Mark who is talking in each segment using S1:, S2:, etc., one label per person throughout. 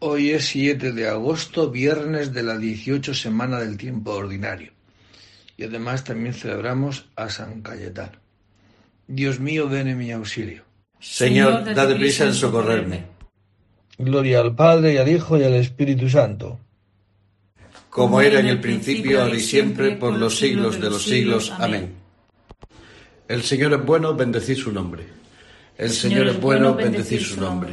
S1: Hoy es 7 de agosto, viernes de la 18 semana del tiempo ordinario. Y además también celebramos a San Cayetano. Dios mío, ven en mi auxilio.
S2: Señor, date prisa en socorrerme.
S1: Gloria al Padre, y al Hijo, y al Espíritu Santo.
S2: Como era en el principio, ahora y siempre, por los siglos de los siglos. Amén. El Señor es bueno, bendecid su nombre. El Señor es bueno, bendecid su nombre.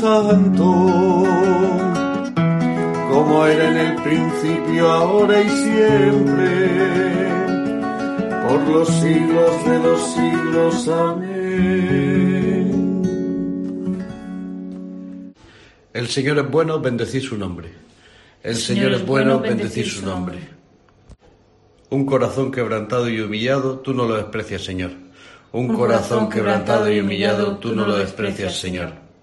S3: Santo, como era en el principio, ahora y siempre, por los siglos de los siglos. Amén.
S2: El Señor es bueno, bendecid su nombre. El Señor es bueno, bendecid su nombre. Un corazón quebrantado y humillado, tú no lo desprecias, Señor. Un corazón quebrantado y humillado, tú no lo desprecias, Señor.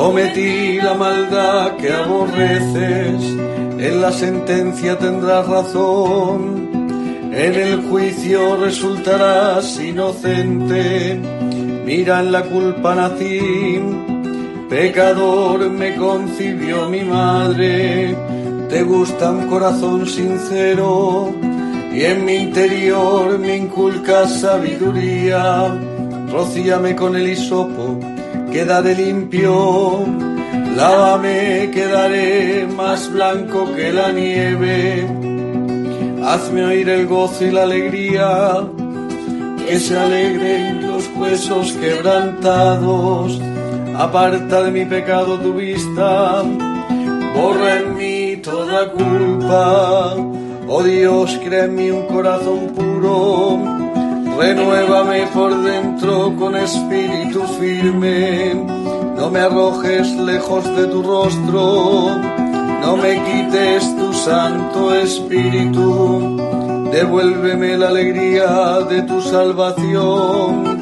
S3: cometí la maldad que aborreces en la sentencia tendrás razón, en el juicio resultarás inocente. Mira en la culpa nací, pecador me concibió mi madre. Te gusta un corazón sincero y en mi interior me inculcas sabiduría. Rocíame con el hisopo, quedaré limpio Lávame, quedaré más blanco que la nieve. Hazme oír el gozo y la alegría, que se alegren los huesos quebrantados. Aparta de mi pecado tu vista, borra en mí toda culpa. Oh Dios, crea en mí un corazón puro, renuévame por dentro con espíritu firme. No me arrojes lejos de tu rostro, no me quites tu santo espíritu, devuélveme la alegría de tu salvación,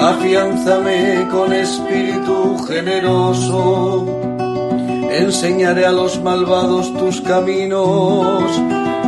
S3: afianzame con espíritu generoso, enseñaré a los malvados tus caminos,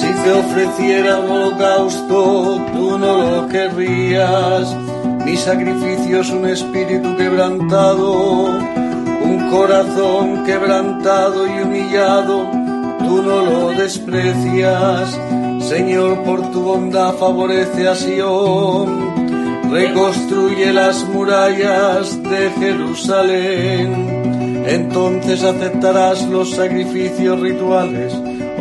S3: Si te ofreciera un holocausto, tú no lo querrías. Mi sacrificio es un espíritu quebrantado, un corazón quebrantado y humillado. Tú no lo desprecias. Señor, por tu bondad favorece a Sion reconstruye las murallas de Jerusalén. Entonces aceptarás los sacrificios rituales,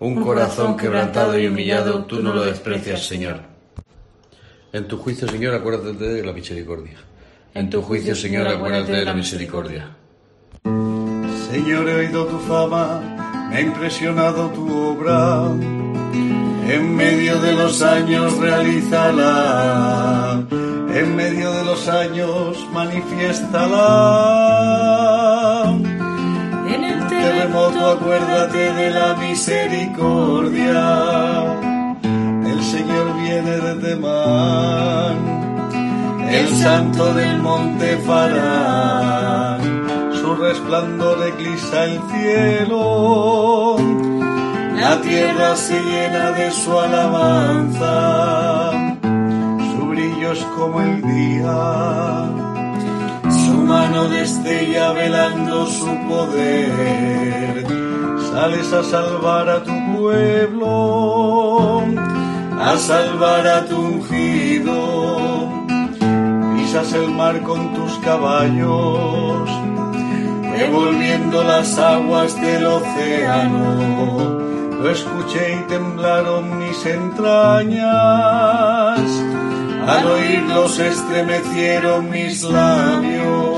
S2: Un, corazón quebrantado y humillado, tú no lo desprecias, Señor. En tu juicio, Señor, acuérdate de la misericordia. En tu juicio, Señor, acuérdate de la misericordia.
S3: Señor, he oído tu fama, me ha impresionado tu obra. En medio de los años realízala, en medio de los años manifiéstala terremoto acuérdate de la misericordia. El Señor viene de Temán, el santo del monte Farán. Su resplandor eclipsa el cielo, la tierra se llena de su alabanza. Su brillo es como el día mano destella velando su poder. Sales a salvar a tu pueblo, a salvar a tu ungido. Pisas el mar con tus caballos, revolviendo las aguas del océano. Lo escuché y temblaron mis entrañas al oírlo se estremecieron mis labios.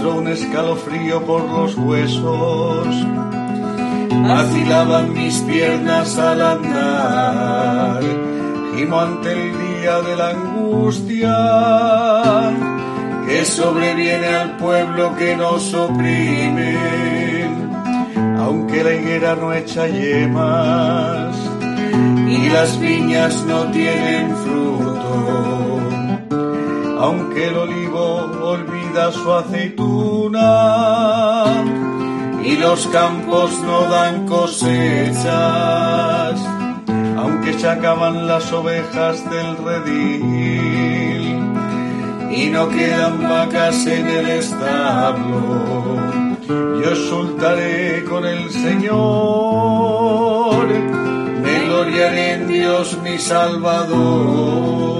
S3: Entró un escalofrío por los huesos. Vacilaban mis piernas al andar. Gimo ante el día de la angustia que sobreviene al pueblo que nos oprime. Aunque la higuera no echa yemas y las viñas no tienen fruto. Aunque el olivo olvida su aceituna. Y los campos no dan cosechas, aunque se acaban las ovejas del redil. Y no quedan vacas en el establo, yo soltaré con el Señor gloriaré en Dios mi Salvador.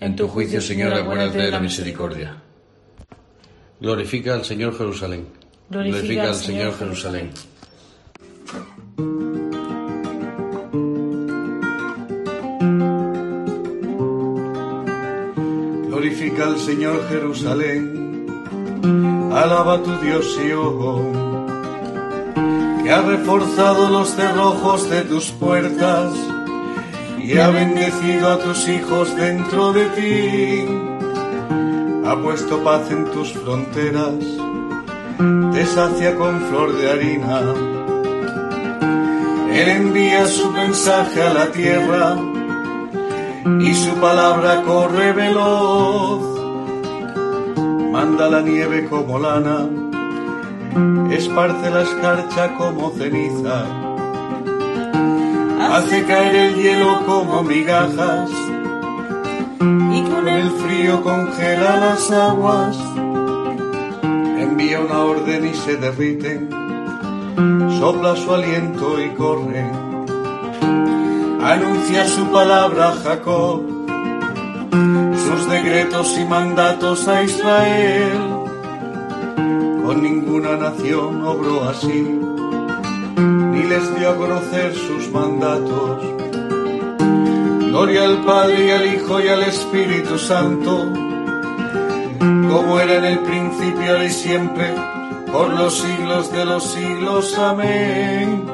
S2: En tu juicio, Señor, acuérdate de la misericordia. Glorifica al Señor Jerusalén. Glorifica al Señor Jerusalén.
S3: Glorifica al Señor Jerusalén. Alaba a tu Dios Sion, que ha reforzado los cerrojos de tus puertas y ha bendecido a tus hijos dentro de ti, ha puesto paz en tus fronteras, te sacia con flor de harina. Él envía su mensaje a la tierra y su palabra corre veloz. Manda la nieve como lana, esparce la escarcha como ceniza hace caer el hielo como migajas y con el frío congela las aguas. Envía una orden y se derriten, sopla su aliento y corre. Anuncia su palabra a Jacob, sus decretos y mandatos a Israel. Con ninguna nación obró así, ni les dio a conocer sus mandatos Gloria al Padre y al Hijo y al Espíritu Santo, como era en el principio, ahora y siempre, por los siglos de los siglos. Amén.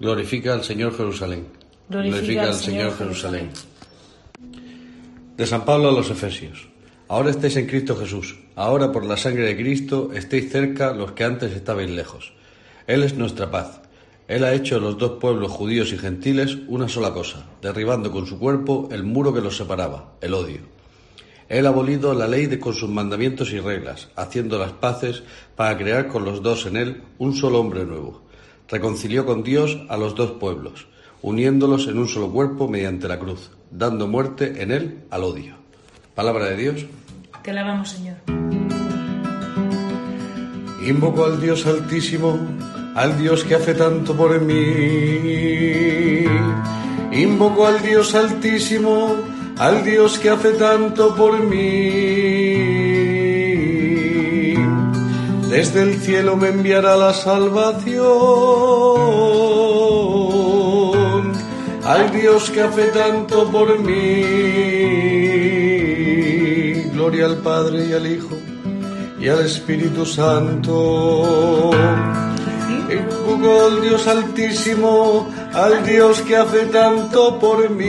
S2: Glorifica al Señor Jerusalén.
S4: Glorifica, al Señor Jerusalén.
S2: De San Pablo a los Efesios. Ahora estáis en Cristo Jesús. Ahora por la sangre de Cristo estéis cerca los que antes estabais lejos. Él es nuestra paz él ha hecho de los dos pueblos judíos y gentiles una sola cosa, derribando con su cuerpo el muro que los separaba, el odio. Él ha abolido la ley de, con sus mandamientos y reglas, haciendo las paces para crear con los dos en él un solo hombre nuevo. Reconcilió con Dios a los dos pueblos, uniéndolos en un solo cuerpo mediante la cruz, dando muerte en él al odio. Palabra de Dios.
S4: Te alabamos, Señor.
S3: Invoco al Dios Altísimo al Dios que hace tanto por mí. Invoco al Dios altísimo, al Dios que hace tanto por mí. Desde el cielo me enviará la salvación, al Dios que hace tanto por mí. Gloria al Padre y al Hijo y al Espíritu Santo al Dios altísimo, al Dios que hace tanto por mí.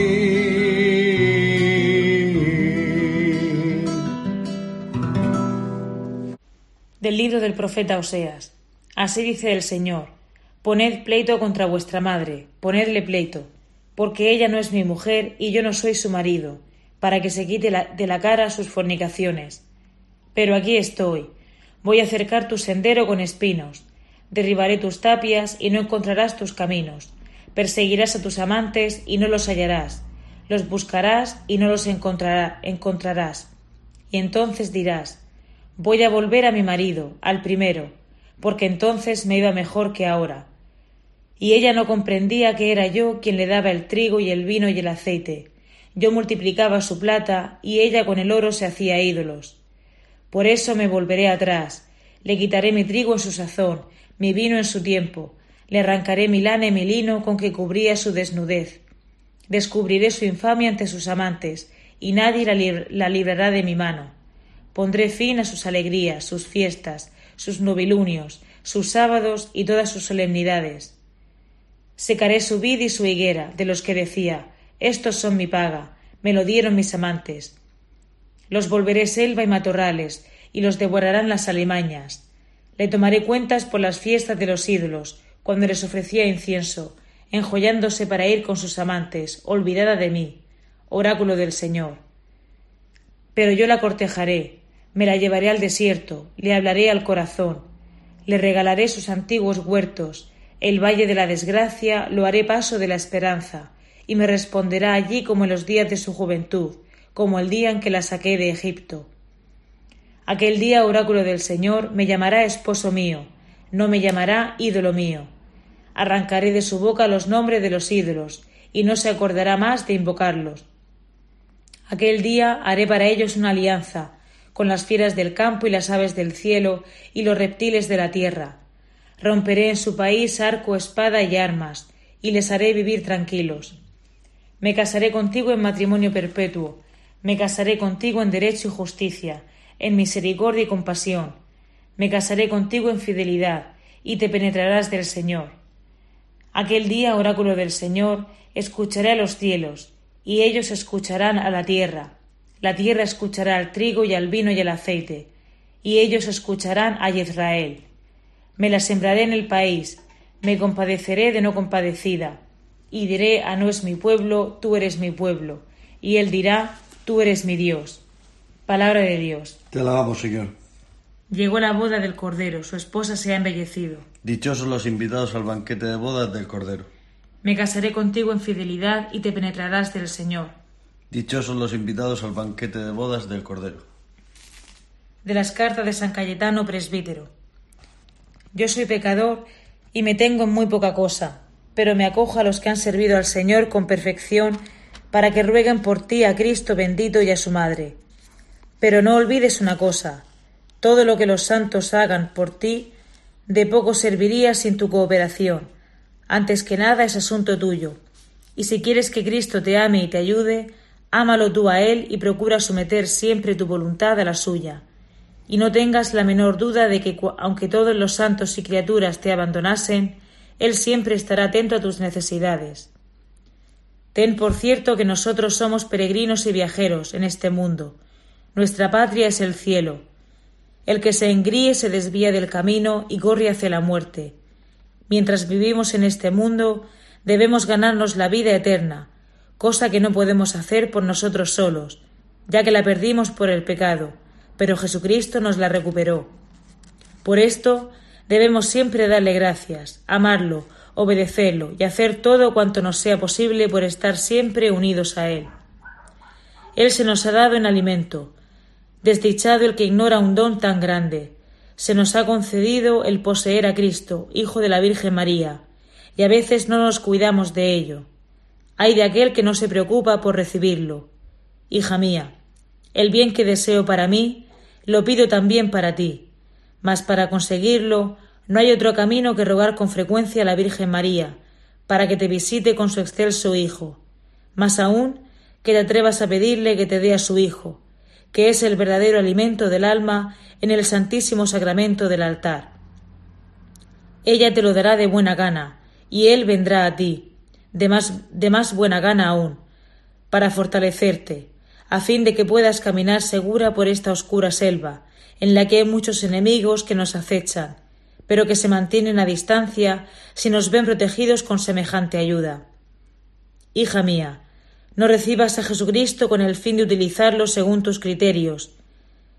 S4: Del libro del profeta Oseas. Así dice el Señor, poned pleito contra vuestra madre, ponedle pleito, porque ella no es mi mujer y yo no soy su marido, para que se quite de la cara sus fornicaciones. Pero aquí estoy, voy a cercar tu sendero con espinos, Derribaré tus tapias y no encontrarás tus caminos. Perseguirás a tus amantes y no los hallarás. Los buscarás y no los encontrarás. Y entonces dirás, voy a volver a mi marido, al primero, porque entonces me iba mejor que ahora. Y ella no comprendía que era yo quien le daba el trigo y el vino y el aceite. Yo multiplicaba su plata y ella con el oro se hacía ídolos. Por eso me volveré atrás, le quitaré mi trigo en su sazón mi vino en su tiempo, le arrancaré mi lana y mi lino con que cubría su desnudez. Descubriré su infamia ante sus amantes, y nadie la, librará de mi mano. Pondré fin a sus alegrías, sus fiestas, sus novilunios, sus sábados y todas sus solemnidades. Secaré su vid y su higuera, de los que decía, estos son mi paga, me lo dieron mis amantes. Los volveré selva y matorrales, y los devorarán las alimañas. Le tomaré cuentas por las fiestas de los ídolos, cuando les ofrecía incienso, enjollándose para ir con sus amantes, olvidada de mí, oráculo del Señor. Pero yo la cortejaré, me la llevaré al desierto, le hablaré al corazón, le regalaré sus antiguos huertos, el valle de la desgracia lo haré paso de la esperanza, y me responderá allí como en los días de su juventud, como el día en que la saqué de Egipto. Aquel día, oráculo del Señor, me llamará esposo mío, no me llamará ídolo mío. Arrancaré de su boca los nombres de los ídolos, y no se acordará más de invocarlos. Aquel día haré para ellos una alianza, con las fieras del campo y las aves del cielo y los reptiles de la tierra. Romperé en su país arco, espada y armas, y les haré vivir tranquilos. Me casaré contigo en matrimonio perpetuo, me casaré contigo en derecho y justicia, en misericordia y compasión. Me casaré contigo en fidelidad, y te penetrarás del Señor. Aquel día, oráculo del Señor, escucharé a los cielos, y ellos escucharán a la tierra. La tierra escuchará al trigo y al vino y al aceite, y ellos escucharán a Israel. Me la sembraré en el país, me compadeceré de no compadecida, y diré a no es mi pueblo, tú eres mi pueblo, y él dirá, tú eres mi Dios. Palabra de Dios.
S3: Te alabamos, Señor.
S4: Llegó la boda del Cordero, su esposa se ha embellecido.
S2: Dichosos los invitados al banquete de bodas del Cordero.
S4: Me casaré contigo en fidelidad y te penetrarás del Señor.
S2: Dichosos los invitados al banquete de bodas del Cordero.
S4: De las cartas de San Cayetano, presbítero. Yo soy pecador y me tengo en muy poca cosa, pero me acojo a los que han servido al Señor con perfección para que rueguen por ti a Cristo bendito y a su Madre. Pero no olvides una cosa, todo lo que los santos hagan por ti, de poco serviría sin tu cooperación. Antes que nada es asunto tuyo. Y si quieres que Cristo te ame y te ayude, ámalo tú a Él y procura someter siempre tu voluntad a la suya. Y no tengas la menor duda de que, aunque todos los santos y criaturas te abandonasen, Él siempre estará atento a tus necesidades. Ten por cierto que nosotros somos peregrinos y viajeros en este mundo. Nuestra patria es el cielo. El que se engríe se desvía del camino y corre hacia la muerte. Mientras vivimos en este mundo, debemos ganarnos la vida eterna, cosa que no podemos hacer por nosotros solos, ya que la perdimos por el pecado, pero Jesucristo nos la recuperó. Por esto debemos siempre darle gracias, amarlo, obedecerlo y hacer todo cuanto nos sea posible por estar siempre unidos a Él. Él se nos ha dado en alimento. Desdichado el que ignora un don tan grande. Se nos ha concedido el poseer a Cristo, Hijo de la Virgen María, y a veces no nos cuidamos de ello. Hay de aquel que no se preocupa por recibirlo. Hija mía, el bien que deseo para mí, lo pido también para ti, mas para conseguirlo no hay otro camino que rogar con frecuencia a la Virgen María, para que te visite con su excelso Hijo. Más aún, que te atrevas a pedirle que te dé a su Hijo, que es el verdadero alimento del alma en el santísimo sacramento del altar. Ella te lo dará de buena gana, y Él vendrá a ti, de más, de más buena gana aún, para fortalecerte, a fin de que puedas caminar segura por esta oscura selva, en la que hay muchos enemigos que nos acechan, pero que se mantienen a distancia si nos ven protegidos con semejante ayuda. Hija mía, no recibas a Jesucristo con el fin de utilizarlo según tus criterios,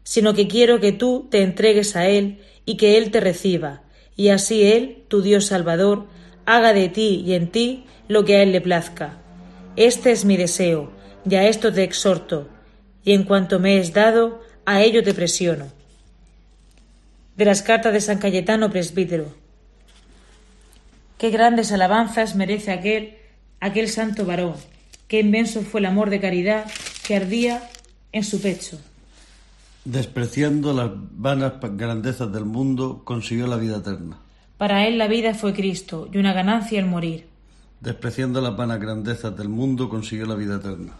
S4: sino que quiero que tú te entregues a Él y que Él te reciba, y así Él, tu Dios Salvador, haga de ti y en ti lo que a Él le plazca. Este es mi deseo, y a esto te exhorto, y en cuanto me es dado, a ello te presiono de las cartas de San Cayetano presbítero. Qué grandes alabanzas merece aquel, aquel santo varón, qué inmenso fue el amor de caridad que ardía en su pecho.
S2: Despreciando las vanas grandezas del mundo, consiguió la vida eterna.
S4: Para él la vida fue Cristo y una ganancia el morir.
S2: Despreciando las vanas grandezas del mundo, consiguió la vida eterna.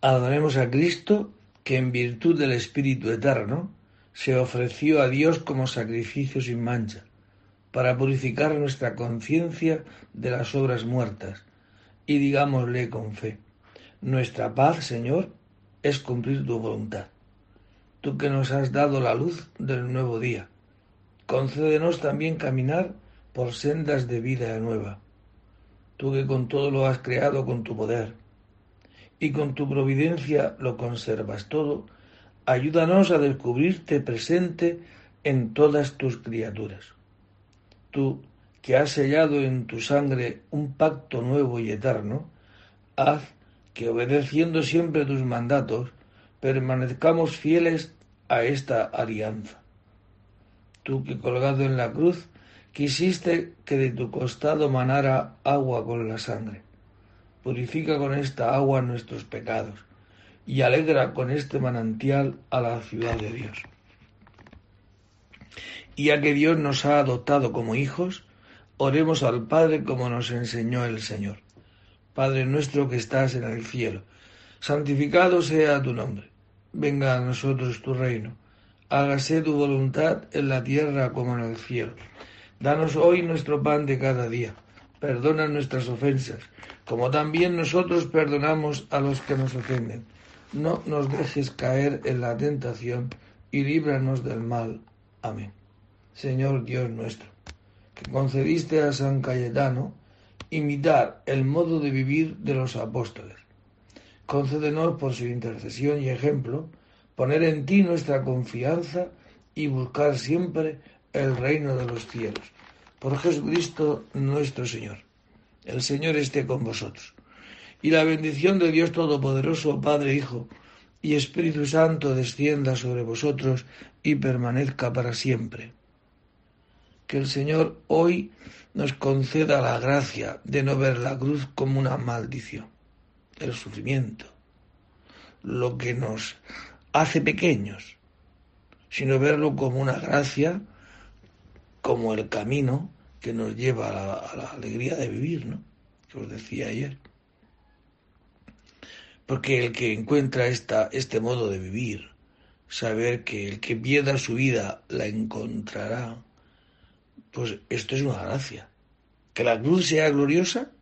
S1: Adoremos a Cristo que en virtud del Espíritu Eterno se ofreció a Dios como sacrificio sin mancha, para purificar nuestra conciencia de las obras muertas, y digámosle con fe, nuestra paz, Señor, es cumplir tu voluntad. Tú que nos has dado la luz del nuevo día, concédenos también caminar por sendas de vida nueva. Tú que con todo lo has creado con tu poder, y con tu providencia lo conservas todo, ayúdanos a descubrirte presente en todas tus criaturas. Tú, que has sellado en tu sangre un pacto nuevo y eterno, haz que obedeciendo siempre tus mandatos, permanezcamos fieles a esta alianza. Tú que colgado en la cruz quisiste que de tu costado manara agua con la sangre purifica con esta agua nuestros pecados y alegra con este manantial a la ciudad de Dios. Y ya que Dios nos ha adoptado como hijos, oremos al Padre como nos enseñó el Señor. Padre nuestro que estás en el cielo, santificado sea tu nombre. Venga a nosotros tu reino. Hágase tu voluntad en la tierra como en el cielo. Danos hoy nuestro pan de cada día. Perdona nuestras ofensas como también nosotros perdonamos a los que nos ofenden. No nos dejes caer en la tentación y líbranos del mal. Amén. Señor Dios nuestro, que concediste a San Cayetano imitar el modo de vivir de los apóstoles. Concédenos por su intercesión y ejemplo poner en ti nuestra confianza y buscar siempre el reino de los cielos. Por Jesucristo nuestro Señor. El Señor esté con vosotros. Y la bendición de Dios Todopoderoso, Padre, Hijo y Espíritu Santo descienda sobre vosotros y permanezca para siempre. Que el Señor hoy nos conceda la gracia de no ver la cruz como una maldición, el sufrimiento, lo que nos hace pequeños, sino verlo como una gracia, como el camino que nos lleva a la, alegría de vivir, ¿no? Que os decía ayer. Porque el que encuentra esta, este modo de vivir, saber que el que pierda su vida la encontrará, pues esto es una gracia. Que la cruz sea gloriosa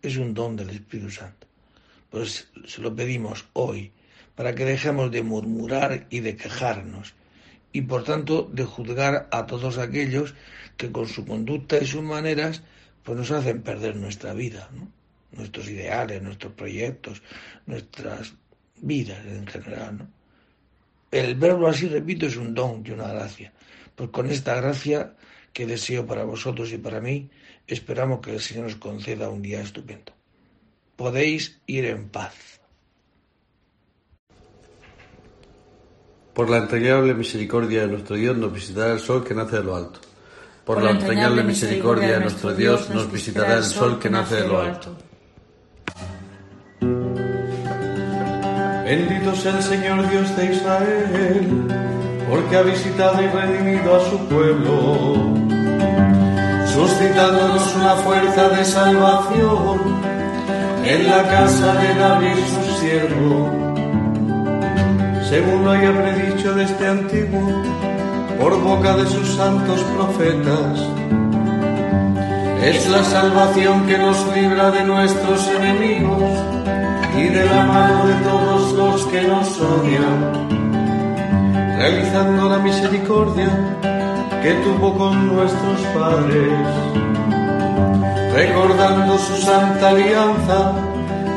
S1: es un don del Espíritu Santo. Pues se lo pedimos hoy para que dejemos de murmurar y de quejarnos y por tanto de juzgar a todos aquellos que con su conducta y sus maneras pues nos hacen perder nuestra vida, nuestros ideales, nuestros proyectos, nuestras vidas en general. El verbo así, repito, es un don y una gracia. Pues con esta gracia que deseo para vosotros y para mí, esperamos que el Señor nos conceda un día estupendo. Podéis ir en paz.
S2: Por la entrañable misericordia de nuestro Dios nos visitará el sol que nace de lo alto. Por, la entrañable misericordia de nuestro Dios nos visitará el sol que nace de lo alto.
S3: Bendito sea el Señor Dios de Israel, porque ha visitado y redimido a su pueblo, suscitándonos una fuerza de salvación en la casa de David su siervo según lo haya predicho desde antiguo, por boca de sus santos profetas. Es la salvación que nos libra de nuestros enemigos y de la mano de todos los que nos odian, realizando la misericordia que tuvo con nuestros padres, recordando su santa alianza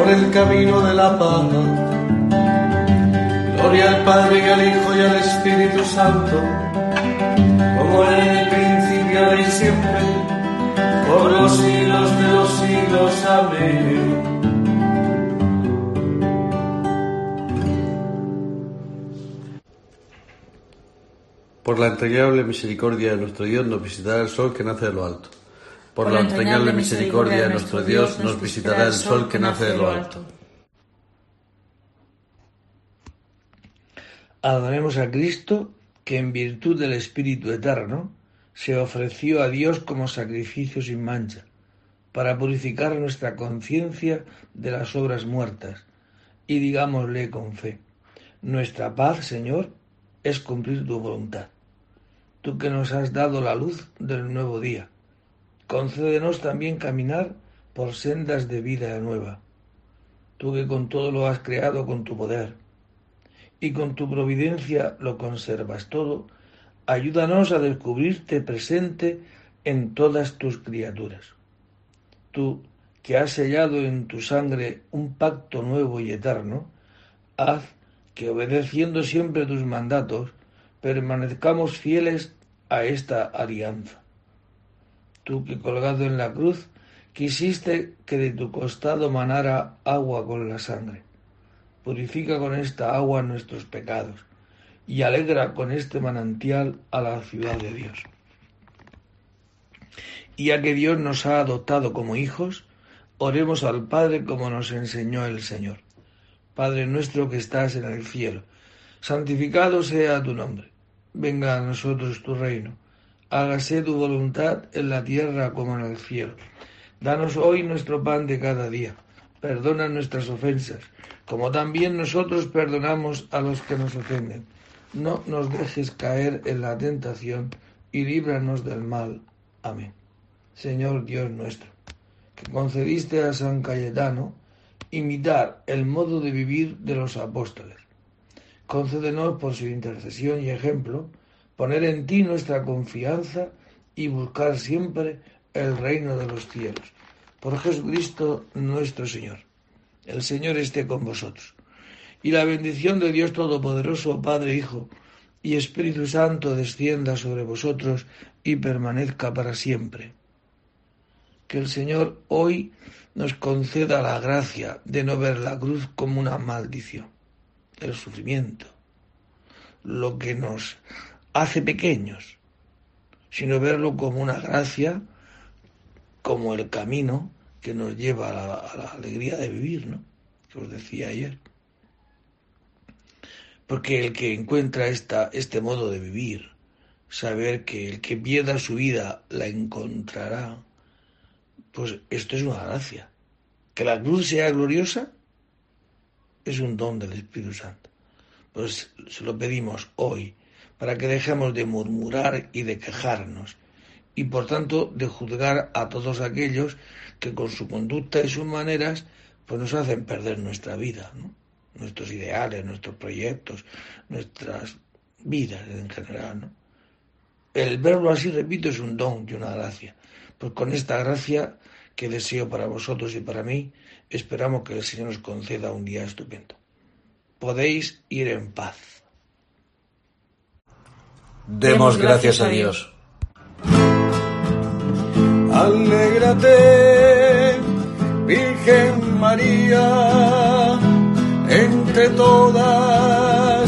S3: por el camino de la paz. Gloria al Padre y al Hijo y al Espíritu Santo, como en el principio y siempre, por los siglos de los siglos. Amén.
S2: Por la entrañable misericordia de nuestro Dios nos visitará el sol que nace de lo alto por la entrañable misericordia de nuestro Dios, nos visitará el sol que nace de lo alto.
S1: Adoremos a Cristo, que en virtud del Espíritu Eterno se ofreció a Dios como sacrificio sin mancha, para purificar nuestra conciencia de las obras muertas, y digámosle con fe, nuestra paz, Señor, es cumplir tu voluntad. Tú que nos has dado la luz del nuevo día concédenos también caminar por sendas de vida nueva. Tú que con todo lo has creado con tu poder y con tu providencia lo conservas todo, ayúdanos a descubrirte presente en todas tus criaturas. Tú que has sellado en tu sangre un pacto nuevo y eterno, haz que obedeciendo siempre tus mandatos, permanezcamos fieles a esta alianza tú que colgado en la cruz quisiste que de tu costado manara agua con la sangre. Purifica con esta agua nuestros pecados y alegra con este manantial a la ciudad de Dios. Y ya que Dios nos ha adoptado como hijos, oremos al Padre como nos enseñó el Señor. Padre nuestro que estás en el cielo, santificado sea tu nombre. Venga a nosotros tu reino. Hágase tu voluntad en la tierra como en el cielo. Danos hoy nuestro pan de cada día. Perdona nuestras ofensas, como también nosotros perdonamos a los que nos ofenden no nos dejes caer en la tentación y líbranos del mal. Amén. Señor Dios nuestro, que concediste a San Cayetano imitar el modo de vivir de los apóstoles. Concédenos por su intercesión y ejemplo poner en ti nuestra confianza y buscar siempre el reino de los cielos. Por Jesucristo nuestro Señor. El Señor esté con vosotros y la bendición de Dios Todopoderoso, Padre, Hijo y Espíritu Santo descienda sobre vosotros y permanezca para siempre. Que el Señor hoy nos conceda la gracia de no ver la cruz como una maldición, el sufrimiento, lo que nos hace pequeños, sino verlo como una gracia, como el camino que nos lleva a la, alegría de vivir, ¿no? Que os decía ayer porque el que encuentra esta, este modo de vivir, saber que el que pierda su vida la encontrará, pues esto es una gracia. Que la cruz sea gloriosa es un don del Espíritu Santo. Pues se lo pedimos hoy, para que dejemos de murmurar y de quejarnos, y por tanto de juzgar a todos aquellos que con su conducta y sus maneras pues nos hacen perder nuestra vida. nuestros ideales, nuestros proyectos, nuestras vidas en general. El verlo así, repito, es un don y una gracia. Pues con esta gracia que deseo para vosotros y para mí, esperamos que el Señor nos conceda un día estupendo. Podéis ir en paz.
S2: Demos gracias a Dios.
S3: Alégrate, Virgen María entre todas